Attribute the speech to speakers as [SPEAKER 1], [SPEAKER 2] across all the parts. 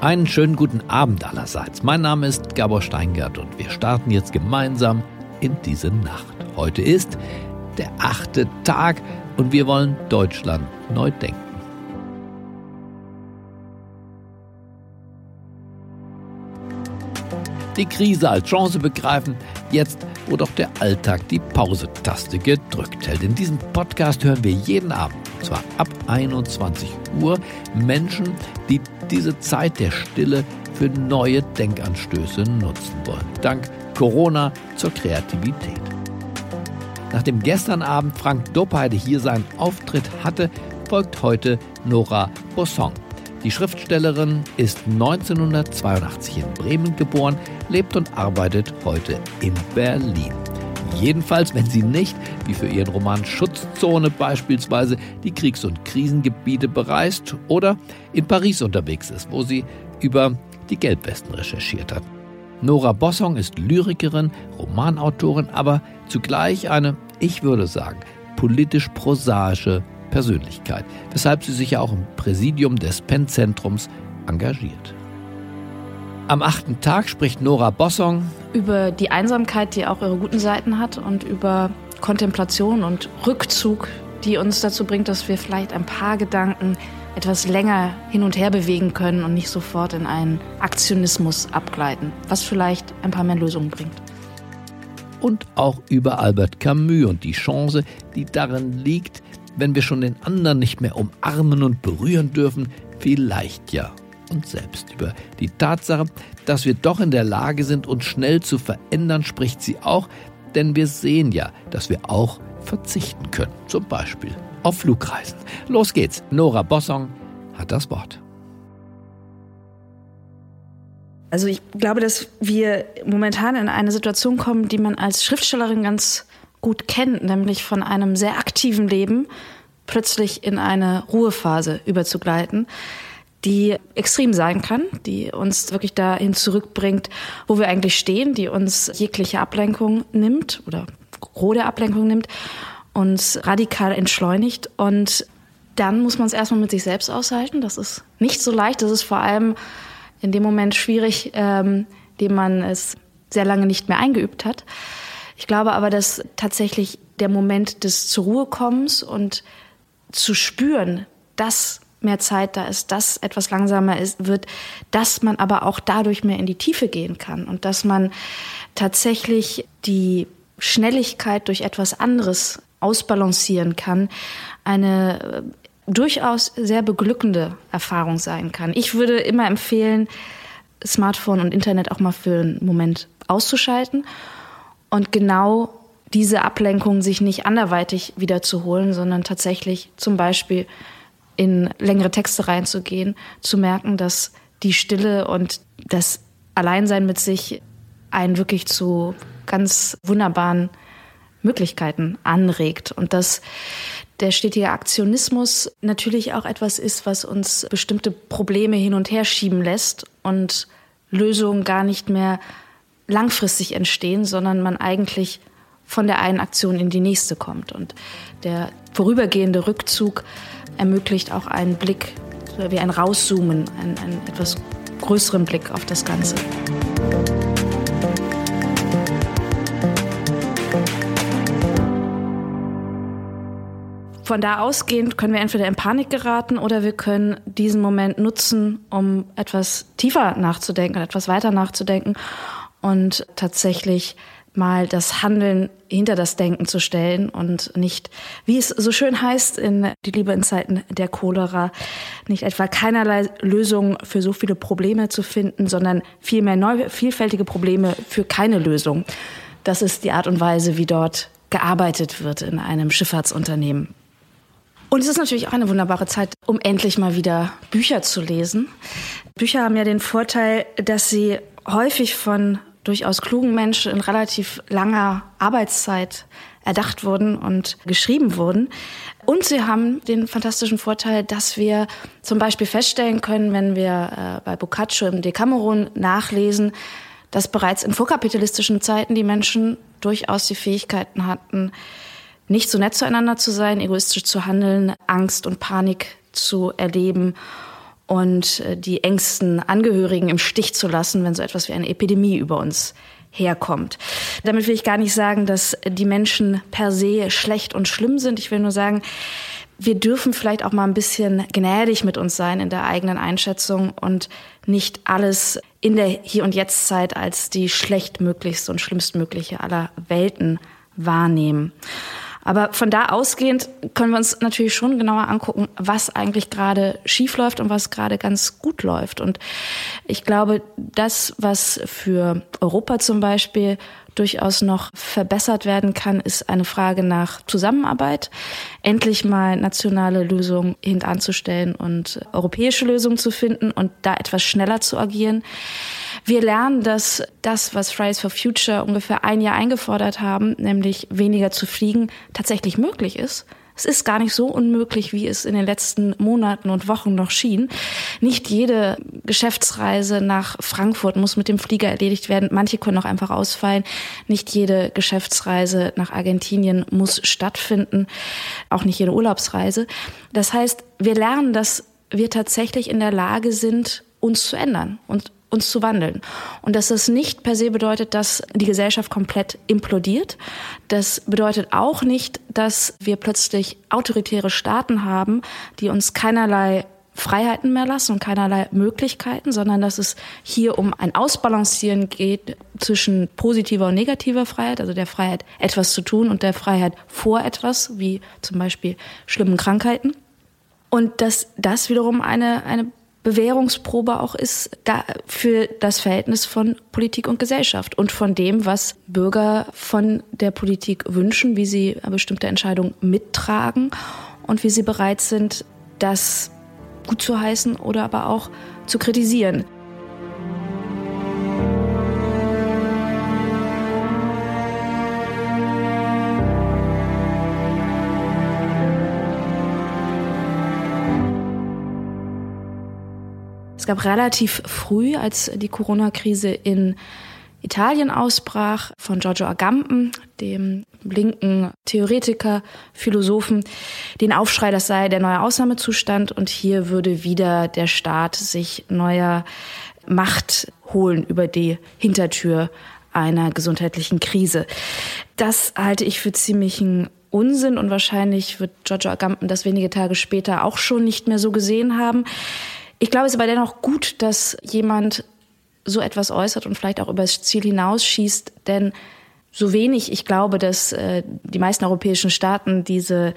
[SPEAKER 1] Einen schönen guten Abend allerseits. Mein Name ist Gabor Steingart und wir starten jetzt gemeinsam in diese Nacht. Heute ist der achte Tag und wir wollen Deutschland neu denken. Die Krise als Chance begreifen, jetzt wo doch der Alltag die Pause-Taste gedrückt hält. In diesem Podcast hören wir jeden Abend, und zwar ab 21 Uhr, Menschen, die diese Zeit der Stille für neue Denkanstöße nutzen wollen. Dank Corona zur Kreativität. Nachdem gestern Abend Frank Doppheide hier seinen Auftritt hatte, folgt heute Nora Bossong. Die Schriftstellerin ist 1982 in Bremen geboren, lebt und arbeitet heute in Berlin. Jedenfalls, wenn sie nicht, wie für ihren Roman Schutzzone beispielsweise, die Kriegs- und Krisengebiete bereist oder in Paris unterwegs ist, wo sie über die Gelbwesten recherchiert hat. Nora Bossong ist Lyrikerin, Romanautorin, aber zugleich eine, ich würde sagen, politisch prosaische Persönlichkeit, weshalb sie sich ja auch im Präsidium des Penn-Zentrums engagiert. Am achten Tag spricht Nora Bossong
[SPEAKER 2] über die Einsamkeit, die auch ihre guten Seiten hat und über Kontemplation und Rückzug, die uns dazu bringt, dass wir vielleicht ein paar Gedanken etwas länger hin und her bewegen können und nicht sofort in einen Aktionismus abgleiten, was vielleicht ein paar mehr Lösungen bringt.
[SPEAKER 1] Und auch über Albert Camus und die Chance, die darin liegt, wenn wir schon den anderen nicht mehr umarmen und berühren dürfen, vielleicht ja uns selbst. Über die Tatsache, dass wir doch in der Lage sind, uns schnell zu verändern, spricht sie auch, denn wir sehen ja, dass wir auch verzichten können. Zum Beispiel auf Flugreisen. Los geht's. Nora Bossong hat das Wort.
[SPEAKER 2] Also ich glaube, dass wir momentan in eine Situation kommen, die man als Schriftstellerin ganz gut kennt, nämlich von einem sehr aktiven Leben plötzlich in eine Ruhephase überzugleiten, die extrem sein kann, die uns wirklich dahin zurückbringt, wo wir eigentlich stehen, die uns jegliche Ablenkung nimmt oder rohe Ablenkung nimmt, uns radikal entschleunigt und dann muss man es erstmal mit sich selbst aushalten. Das ist nicht so leicht. Das ist vor allem in dem Moment schwierig, ähm, dem man es sehr lange nicht mehr eingeübt hat. Ich glaube aber, dass tatsächlich der Moment des zur Ruhe kommens und zu spüren, dass mehr Zeit da ist, dass etwas langsamer ist, wird, dass man aber auch dadurch mehr in die Tiefe gehen kann und dass man tatsächlich die Schnelligkeit durch etwas anderes ausbalancieren kann, eine äh, durchaus sehr beglückende Erfahrung sein kann. Ich würde immer empfehlen, Smartphone und Internet auch mal für einen Moment auszuschalten und genau diese Ablenkung sich nicht anderweitig wiederzuholen, sondern tatsächlich zum Beispiel in längere Texte reinzugehen, zu merken, dass die Stille und das Alleinsein mit sich einen wirklich zu ganz wunderbaren Möglichkeiten anregt und dass der stetige Aktionismus natürlich auch etwas ist, was uns bestimmte Probleme hin und her schieben lässt und Lösungen gar nicht mehr langfristig entstehen, sondern man eigentlich von der einen Aktion in die nächste kommt. Und der vorübergehende Rückzug ermöglicht auch einen Blick, wie ein Rauszoomen, einen, einen etwas größeren Blick auf das Ganze. Von da ausgehend können wir entweder in Panik geraten oder wir können diesen Moment nutzen, um etwas tiefer nachzudenken, etwas weiter nachzudenken und tatsächlich mal das Handeln hinter das Denken zu stellen und nicht, wie es so schön heißt in Die Liebe in Zeiten der Cholera, nicht etwa keinerlei Lösung für so viele Probleme zu finden, sondern vielmehr neu, vielfältige Probleme für keine Lösung. Das ist die Art und Weise, wie dort gearbeitet wird in einem Schifffahrtsunternehmen. Und es ist natürlich auch eine wunderbare Zeit, um endlich mal wieder Bücher zu lesen. Bücher haben ja den Vorteil, dass sie häufig von durchaus klugen Menschen in relativ langer Arbeitszeit erdacht wurden und geschrieben wurden. Und sie haben den fantastischen Vorteil, dass wir zum Beispiel feststellen können, wenn wir äh, bei Boccaccio im Decameron nachlesen, dass bereits in vorkapitalistischen Zeiten die Menschen durchaus die Fähigkeiten hatten, nicht so nett zueinander zu sein, egoistisch zu handeln, Angst und Panik zu erleben und äh, die engsten Angehörigen im Stich zu lassen, wenn so etwas wie eine Epidemie über uns herkommt. Damit will ich gar nicht sagen, dass die Menschen per se schlecht und schlimm sind. Ich will nur sagen, wir dürfen vielleicht auch mal ein bisschen gnädig mit uns sein in der eigenen Einschätzung und nicht alles in der Hier- und Jetzt-Zeit als die schlechtmöglichste und schlimmstmögliche aller Welten wahrnehmen. Aber von da ausgehend können wir uns natürlich schon genauer angucken, was eigentlich gerade schief läuft und was gerade ganz gut läuft. Und ich glaube, das, was für Europa zum Beispiel durchaus noch verbessert werden kann, ist eine Frage nach Zusammenarbeit, endlich mal nationale Lösungen hintanzustellen und europäische Lösungen zu finden und da etwas schneller zu agieren. Wir lernen, dass das, was Fridays for Future ungefähr ein Jahr eingefordert haben, nämlich weniger zu fliegen, tatsächlich möglich ist. Es ist gar nicht so unmöglich, wie es in den letzten Monaten und Wochen noch schien. Nicht jede Geschäftsreise nach Frankfurt muss mit dem Flieger erledigt werden. Manche können auch einfach ausfallen. Nicht jede Geschäftsreise nach Argentinien muss stattfinden. Auch nicht jede Urlaubsreise. Das heißt, wir lernen, dass wir tatsächlich in der Lage sind, uns zu ändern und uns zu wandeln. Und dass das nicht per se bedeutet, dass die Gesellschaft komplett implodiert. Das bedeutet auch nicht, dass wir plötzlich autoritäre Staaten haben, die uns keinerlei Freiheiten mehr lassen und keinerlei Möglichkeiten, sondern dass es hier um ein Ausbalancieren geht zwischen positiver und negativer Freiheit, also der Freiheit, etwas zu tun und der Freiheit vor etwas, wie zum Beispiel schlimmen Krankheiten. Und dass das wiederum eine, eine Bewährungsprobe auch ist da für das Verhältnis von Politik und Gesellschaft und von dem, was Bürger von der Politik wünschen, wie sie bestimmte Entscheidungen mittragen und wie sie bereit sind, das gut zu heißen oder aber auch zu kritisieren. Gab relativ früh, als die Corona-Krise in Italien ausbrach, von Giorgio Agamben, dem linken Theoretiker, Philosophen, den Aufschrei, das sei der neue Ausnahmezustand und hier würde wieder der Staat sich neuer Macht holen über die Hintertür einer gesundheitlichen Krise. Das halte ich für ziemlichen Unsinn und wahrscheinlich wird Giorgio Agamben das wenige Tage später auch schon nicht mehr so gesehen haben. Ich glaube, es ist aber dennoch gut, dass jemand so etwas äußert und vielleicht auch über das Ziel hinausschießt, denn so wenig ich glaube, dass äh, die meisten europäischen Staaten diese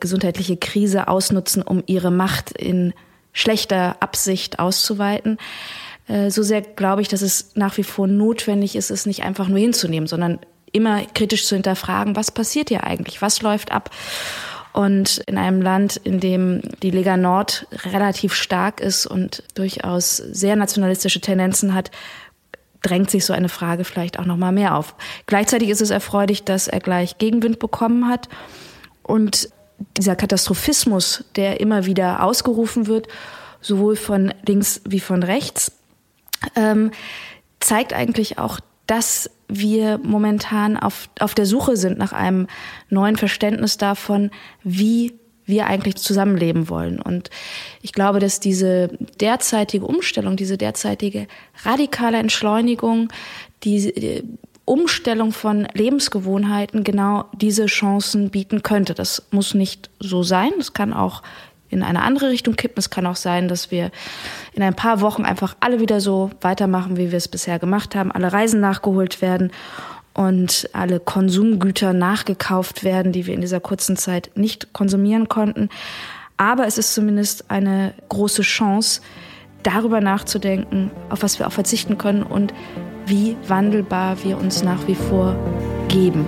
[SPEAKER 2] gesundheitliche Krise ausnutzen, um ihre Macht in schlechter Absicht auszuweiten, äh, so sehr glaube ich, dass es nach wie vor notwendig ist, es nicht einfach nur hinzunehmen, sondern immer kritisch zu hinterfragen, was passiert hier eigentlich, was läuft ab. Und in einem Land, in dem die Lega Nord relativ stark ist und durchaus sehr nationalistische Tendenzen hat, drängt sich so eine Frage vielleicht auch noch mal mehr auf. Gleichzeitig ist es erfreulich, dass er gleich Gegenwind bekommen hat und dieser Katastrophismus, der immer wieder ausgerufen wird, sowohl von links wie von rechts, ähm, zeigt eigentlich auch, dass wir momentan auf, auf der Suche sind nach einem neuen Verständnis davon, wie wir eigentlich zusammenleben wollen. Und ich glaube, dass diese derzeitige Umstellung, diese derzeitige radikale Entschleunigung, die Umstellung von Lebensgewohnheiten genau diese Chancen bieten könnte. Das muss nicht so sein. Es kann auch in eine andere Richtung kippen. Es kann auch sein, dass wir in ein paar Wochen einfach alle wieder so weitermachen, wie wir es bisher gemacht haben, alle Reisen nachgeholt werden und alle Konsumgüter nachgekauft werden, die wir in dieser kurzen Zeit nicht konsumieren konnten. Aber es ist zumindest eine große Chance, darüber nachzudenken, auf was wir auch verzichten können und wie wandelbar wir uns nach wie vor geben.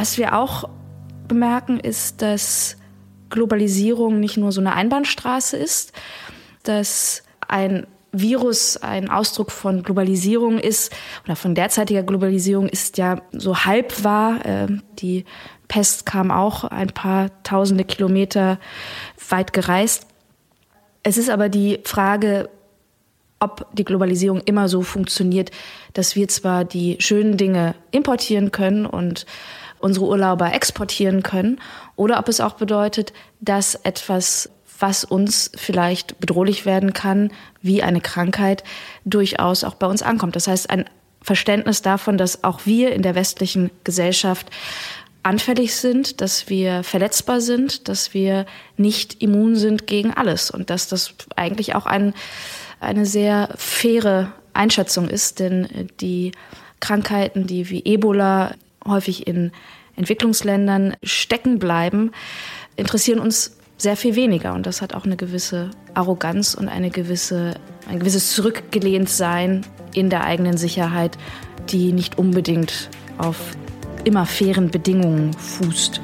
[SPEAKER 2] Was wir auch bemerken, ist, dass Globalisierung nicht nur so eine Einbahnstraße ist, dass ein Virus ein Ausdruck von Globalisierung ist oder von derzeitiger Globalisierung ist ja so halb wahr. Ähm, die Pest kam auch ein paar tausende Kilometer weit gereist. Es ist aber die Frage, ob die Globalisierung immer so funktioniert, dass wir zwar die schönen Dinge importieren können und unsere Urlauber exportieren können, oder ob es auch bedeutet, dass etwas, was uns vielleicht bedrohlich werden kann, wie eine Krankheit, durchaus auch bei uns ankommt. Das heißt, ein Verständnis davon, dass auch wir in der westlichen Gesellschaft anfällig sind, dass wir verletzbar sind, dass wir nicht immun sind gegen alles und dass das eigentlich auch ein, eine sehr faire Einschätzung ist, denn die Krankheiten, die wie Ebola häufig in Entwicklungsländern stecken bleiben, interessieren uns sehr viel weniger und das hat auch eine gewisse Arroganz und eine gewisse, ein gewisses Zurückgelehntsein in der eigenen Sicherheit, die nicht unbedingt auf immer fairen Bedingungen fußt.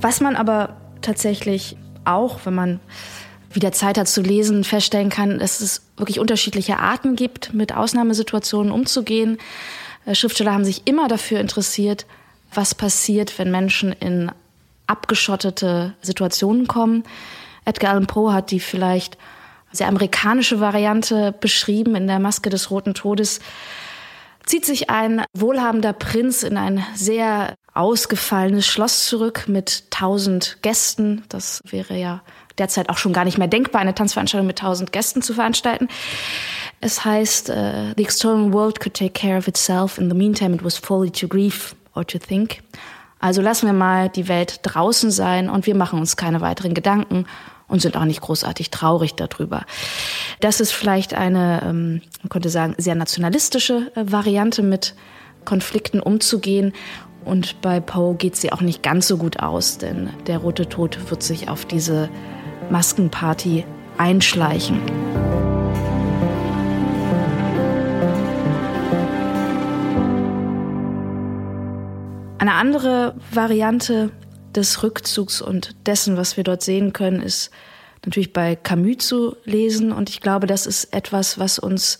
[SPEAKER 2] Was man aber tatsächlich auch, wenn man wieder Zeit hat zu lesen, feststellen kann, dass es wirklich unterschiedliche Arten gibt, mit Ausnahmesituationen umzugehen. Äh, Schriftsteller haben sich immer dafür interessiert, was passiert, wenn Menschen in abgeschottete Situationen kommen. Edgar Allan Poe hat die vielleicht sehr amerikanische Variante beschrieben in der Maske des Roten Todes. Zieht sich ein wohlhabender Prinz in ein sehr ausgefallenes Schloss zurück mit tausend Gästen. Das wäre ja derzeit auch schon gar nicht mehr denkbar, eine Tanzveranstaltung mit tausend Gästen zu veranstalten. Es heißt, uh, the external world could take care of itself. In the meantime, it was folly to grieve or to think. Also lassen wir mal die Welt draußen sein und wir machen uns keine weiteren Gedanken und sind auch nicht großartig traurig darüber. Das ist vielleicht eine, ähm, man könnte sagen, sehr nationalistische äh, Variante, mit Konflikten umzugehen. Und bei Poe geht sie auch nicht ganz so gut aus, denn der Rote Tod wird sich auf diese Maskenparty einschleichen. Eine andere Variante des Rückzugs und dessen, was wir dort sehen können, ist natürlich bei Camus zu lesen. Und ich glaube, das ist etwas, was uns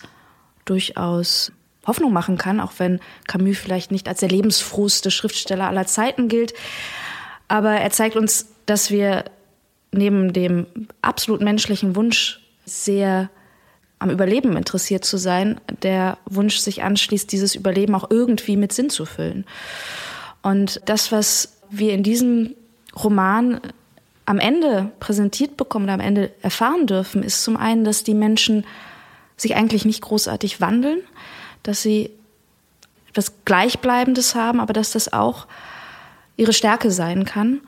[SPEAKER 2] durchaus Hoffnung machen kann, auch wenn Camus vielleicht nicht als der lebensfrohste Schriftsteller aller Zeiten gilt. Aber er zeigt uns, dass wir neben dem absolut menschlichen Wunsch sehr am Überleben interessiert zu sein, der Wunsch sich anschließt, dieses Überleben auch irgendwie mit Sinn zu füllen. Und das, was wir in diesem Roman am Ende präsentiert bekommen, am Ende erfahren dürfen, ist zum einen, dass die Menschen sich eigentlich nicht großartig wandeln, dass sie etwas Gleichbleibendes haben, aber dass das auch ihre Stärke sein kann.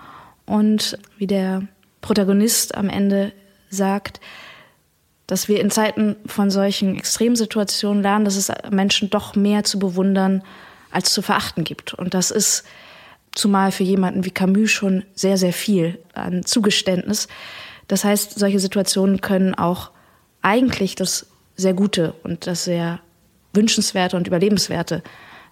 [SPEAKER 2] Und wie der Protagonist am Ende sagt, dass wir in Zeiten von solchen Extremsituationen lernen, dass es Menschen doch mehr zu bewundern als zu verachten gibt. Und das ist zumal für jemanden wie Camus schon sehr, sehr viel an Zugeständnis. Das heißt, solche Situationen können auch eigentlich das sehr Gute und das sehr Wünschenswerte und Überlebenswerte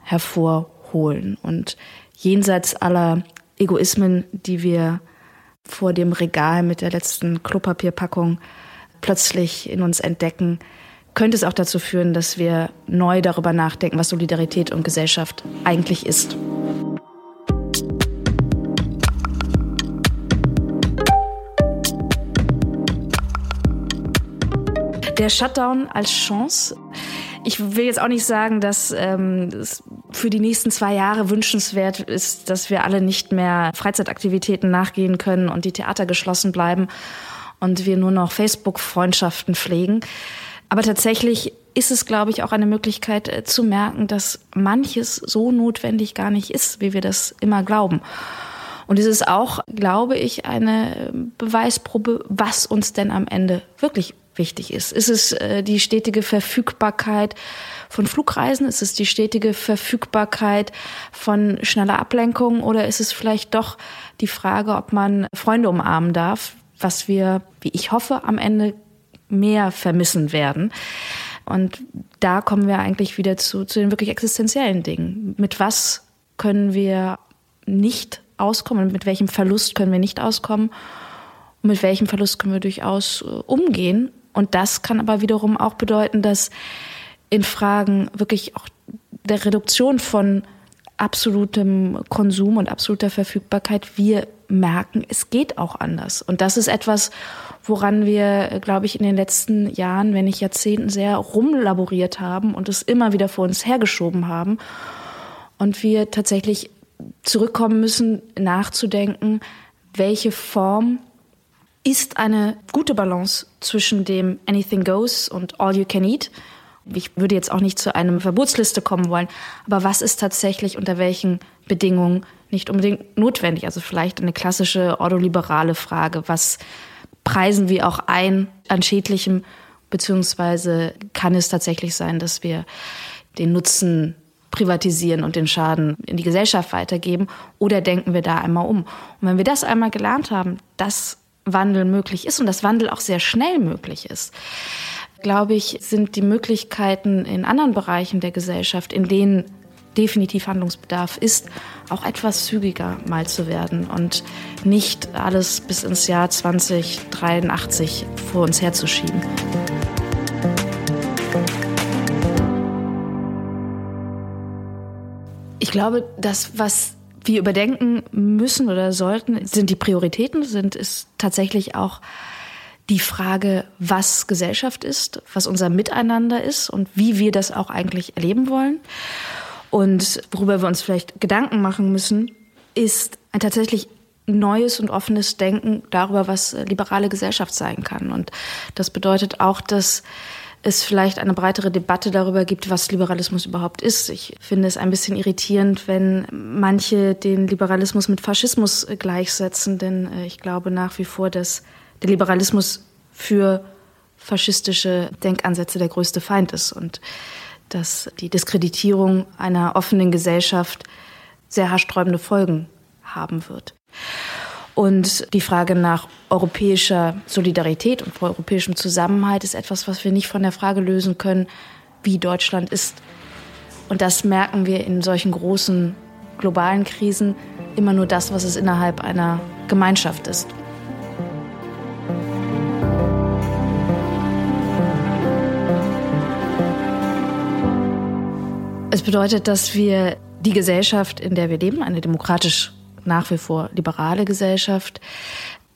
[SPEAKER 2] hervorholen. Und jenseits aller Egoismen, die wir vor dem Regal mit der letzten Klopapierpackung plötzlich in uns entdecken, könnte es auch dazu führen, dass wir neu darüber nachdenken, was Solidarität und Gesellschaft eigentlich ist. Der Shutdown als Chance. Ich will jetzt auch nicht sagen, dass ähm, es für die nächsten zwei Jahre wünschenswert ist, dass wir alle nicht mehr Freizeitaktivitäten nachgehen können und die Theater geschlossen bleiben und wir nur noch Facebook-Freundschaften pflegen. Aber tatsächlich ist es, glaube ich, auch eine Möglichkeit äh, zu merken, dass manches so notwendig gar nicht ist, wie wir das immer glauben. Und es ist auch, glaube ich, eine Beweisprobe, was uns denn am Ende wirklich wichtig ist. Ist es äh, die stetige Verfügbarkeit von Flugreisen? Ist es die stetige Verfügbarkeit von schneller Ablenkung? Oder ist es vielleicht doch die Frage, ob man Freunde umarmen darf, was wir, wie ich hoffe, am Ende mehr vermissen werden? Und da kommen wir eigentlich wieder zu, zu den wirklich existenziellen Dingen. Mit was können wir nicht auskommen? Mit welchem Verlust können wir nicht auskommen? Und mit welchem Verlust können wir durchaus äh, umgehen? Und das kann aber wiederum auch bedeuten, dass in Fragen wirklich auch der Reduktion von absolutem Konsum und absoluter Verfügbarkeit. Wir merken, es geht auch anders. Und das ist etwas, woran wir, glaube ich, in den letzten Jahren, wenn nicht Jahrzehnten, sehr rumlaboriert haben und es immer wieder vor uns hergeschoben haben. Und wir tatsächlich zurückkommen müssen, nachzudenken, welche Form ist eine gute Balance zwischen dem Anything Goes und All You Can Eat. Ich würde jetzt auch nicht zu einem Verbotsliste kommen wollen, aber was ist tatsächlich unter welchen Bedingungen nicht unbedingt notwendig? Also vielleicht eine klassische ordoliberale Frage. Was preisen wir auch ein an Schädlichem? Beziehungsweise kann es tatsächlich sein, dass wir den Nutzen privatisieren und den Schaden in die Gesellschaft weitergeben? Oder denken wir da einmal um? Und wenn wir das einmal gelernt haben, dass Wandel möglich ist und dass Wandel auch sehr schnell möglich ist, glaube ich, sind die Möglichkeiten in anderen Bereichen der Gesellschaft, in denen definitiv Handlungsbedarf ist, auch etwas zügiger mal zu werden und nicht alles bis ins Jahr 2083 vor uns herzuschieben. Ich glaube, das, was wir überdenken müssen oder sollten, sind die Prioritäten, sind es tatsächlich auch die Frage, was Gesellschaft ist, was unser Miteinander ist und wie wir das auch eigentlich erleben wollen. Und worüber wir uns vielleicht Gedanken machen müssen, ist ein tatsächlich neues und offenes Denken darüber, was liberale Gesellschaft sein kann. Und das bedeutet auch, dass es vielleicht eine breitere Debatte darüber gibt, was Liberalismus überhaupt ist. Ich finde es ein bisschen irritierend, wenn manche den Liberalismus mit Faschismus gleichsetzen, denn äh, ich glaube nach wie vor, dass der Liberalismus für faschistische Denkansätze der größte Feind ist und dass die Diskreditierung einer offenen Gesellschaft sehr haarsträubende Folgen haben wird. Und die Frage nach europäischer Solidarität und europäischem Zusammenhalt ist etwas, was wir nicht von der Frage lösen können, wie Deutschland ist. Und das merken wir in solchen großen globalen Krisen immer nur das, was es innerhalb einer Gemeinschaft ist. Es bedeutet, dass wir die Gesellschaft, in der wir leben, eine demokratisch nach wie vor liberale Gesellschaft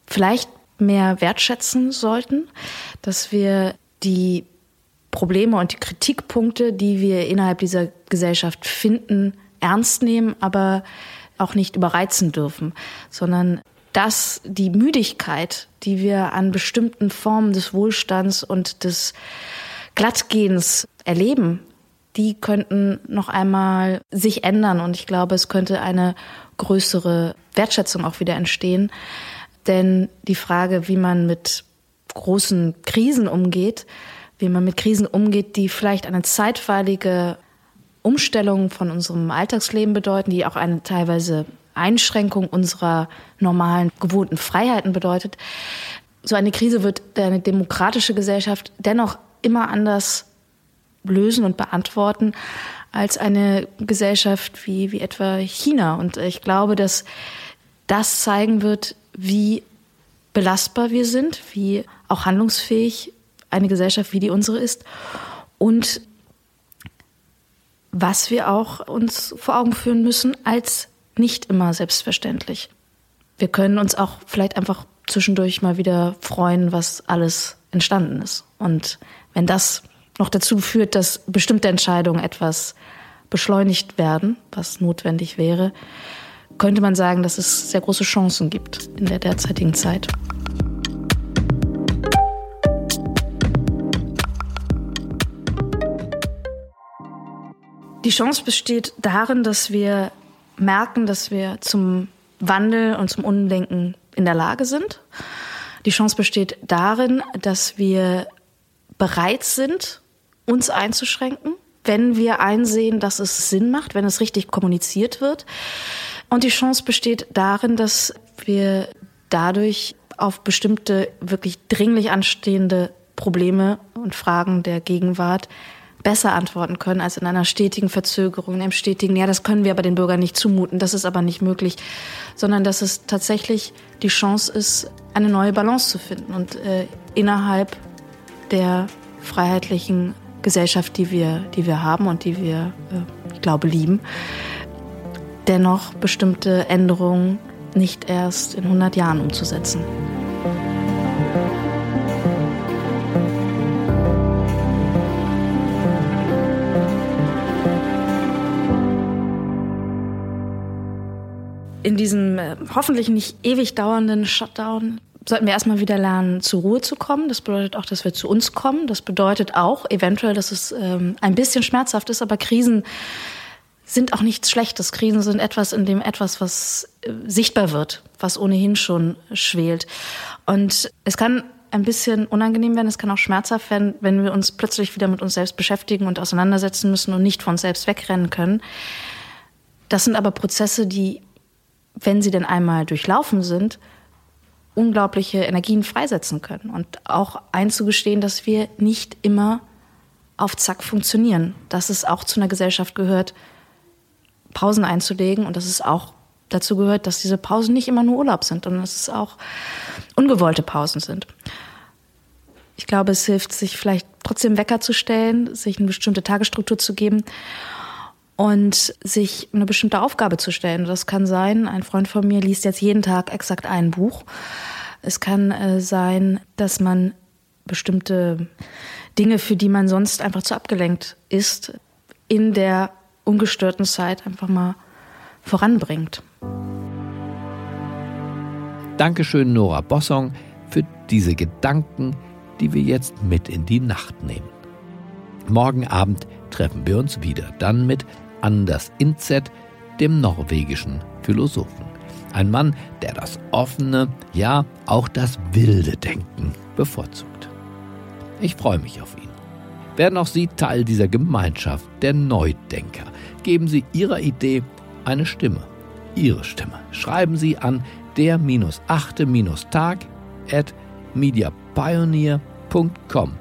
[SPEAKER 2] vielleicht mehr wertschätzen sollten, dass wir die Probleme und die Kritikpunkte, die wir innerhalb dieser Gesellschaft finden, ernst nehmen, aber auch nicht überreizen dürfen, sondern dass die Müdigkeit, die wir an bestimmten Formen des Wohlstands und des Glattgehens erleben, die könnten noch einmal sich ändern und ich glaube, es könnte eine größere Wertschätzung auch wieder entstehen. Denn die Frage, wie man mit großen Krisen umgeht, wie man mit Krisen umgeht, die vielleicht eine zeitweilige Umstellung von unserem Alltagsleben bedeuten, die auch eine teilweise Einschränkung unserer normalen gewohnten Freiheiten bedeutet. So eine Krise wird eine demokratische Gesellschaft dennoch immer anders lösen und beantworten als eine Gesellschaft wie, wie etwa China. Und ich glaube, dass das zeigen wird, wie belastbar wir sind, wie auch handlungsfähig eine Gesellschaft wie die unsere ist und was wir auch uns vor Augen führen müssen als nicht immer selbstverständlich. Wir können uns auch vielleicht einfach zwischendurch mal wieder freuen, was alles entstanden ist. Und wenn das noch dazu führt, dass bestimmte Entscheidungen etwas beschleunigt werden, was notwendig wäre, könnte man sagen, dass es sehr große Chancen gibt in der derzeitigen Zeit. Die Chance besteht darin, dass wir merken, dass wir zum Wandel und zum Umdenken in der Lage sind. Die Chance besteht darin, dass wir bereit sind, uns einzuschränken, wenn wir einsehen, dass es Sinn macht, wenn es richtig kommuniziert wird. Und die Chance besteht darin, dass wir dadurch auf bestimmte wirklich dringlich anstehende Probleme und Fragen der Gegenwart besser antworten können als in einer stetigen Verzögerung, in einem stetigen, ja, das können wir aber den Bürgern nicht zumuten, das ist aber nicht möglich, sondern dass es tatsächlich die Chance ist, eine neue Balance zu finden und äh, innerhalb der freiheitlichen Gesellschaft, die wir, die wir haben und die wir, äh, ich glaube, lieben, dennoch bestimmte Änderungen nicht erst in 100 Jahren umzusetzen. In diesem äh, hoffentlich nicht ewig dauernden Shutdown sollten wir erstmal wieder lernen, zur Ruhe zu kommen. Das bedeutet auch, dass wir zu uns kommen. Das bedeutet auch eventuell, dass es ähm, ein bisschen schmerzhaft ist, aber Krisen sind auch nichts Schlechtes. Krisen sind etwas, in dem etwas, was äh, sichtbar wird, was ohnehin schon schwelt. Und es kann ein bisschen unangenehm werden, es kann auch schmerzhaft werden, wenn wir uns plötzlich wieder mit uns selbst beschäftigen und auseinandersetzen müssen und nicht von uns selbst wegrennen können. Das sind aber Prozesse, die, wenn sie denn einmal durchlaufen sind, unglaubliche Energien freisetzen können und auch einzugestehen, dass wir nicht immer auf Zack funktionieren, dass es auch zu einer Gesellschaft gehört, Pausen einzulegen und dass es auch dazu gehört, dass diese Pausen nicht immer nur Urlaub sind, sondern dass es auch ungewollte Pausen sind. Ich glaube, es hilft, sich vielleicht trotzdem Wecker zu stellen, sich eine bestimmte Tagesstruktur zu geben und sich eine bestimmte Aufgabe zu stellen. Das kann sein, ein Freund von mir liest jetzt jeden Tag exakt ein Buch. Es kann äh, sein, dass man bestimmte Dinge, für die man sonst einfach zu abgelenkt ist, in der ungestörten Zeit einfach mal voranbringt.
[SPEAKER 1] Dankeschön, Nora Bossong, für diese Gedanken, die wir jetzt mit in die Nacht nehmen. Morgen Abend treffen wir uns wieder, dann mit Anders Inzet, dem norwegischen Philosophen. Ein Mann, der das offene, ja auch das wilde Denken bevorzugt. Ich freue mich auf ihn. Werden auch Sie Teil dieser Gemeinschaft der Neudenker? Geben Sie Ihrer Idee eine Stimme. Ihre Stimme. Schreiben Sie an der-achte-tag at mediapioneer.com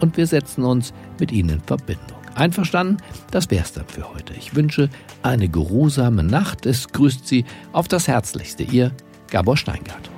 [SPEAKER 1] und wir setzen uns mit Ihnen in Verbindung. Einverstanden? Das wär's dann für heute. Ich wünsche eine geruhsame Nacht. Es grüßt Sie auf das Herzlichste. Ihr Gabor Steingart.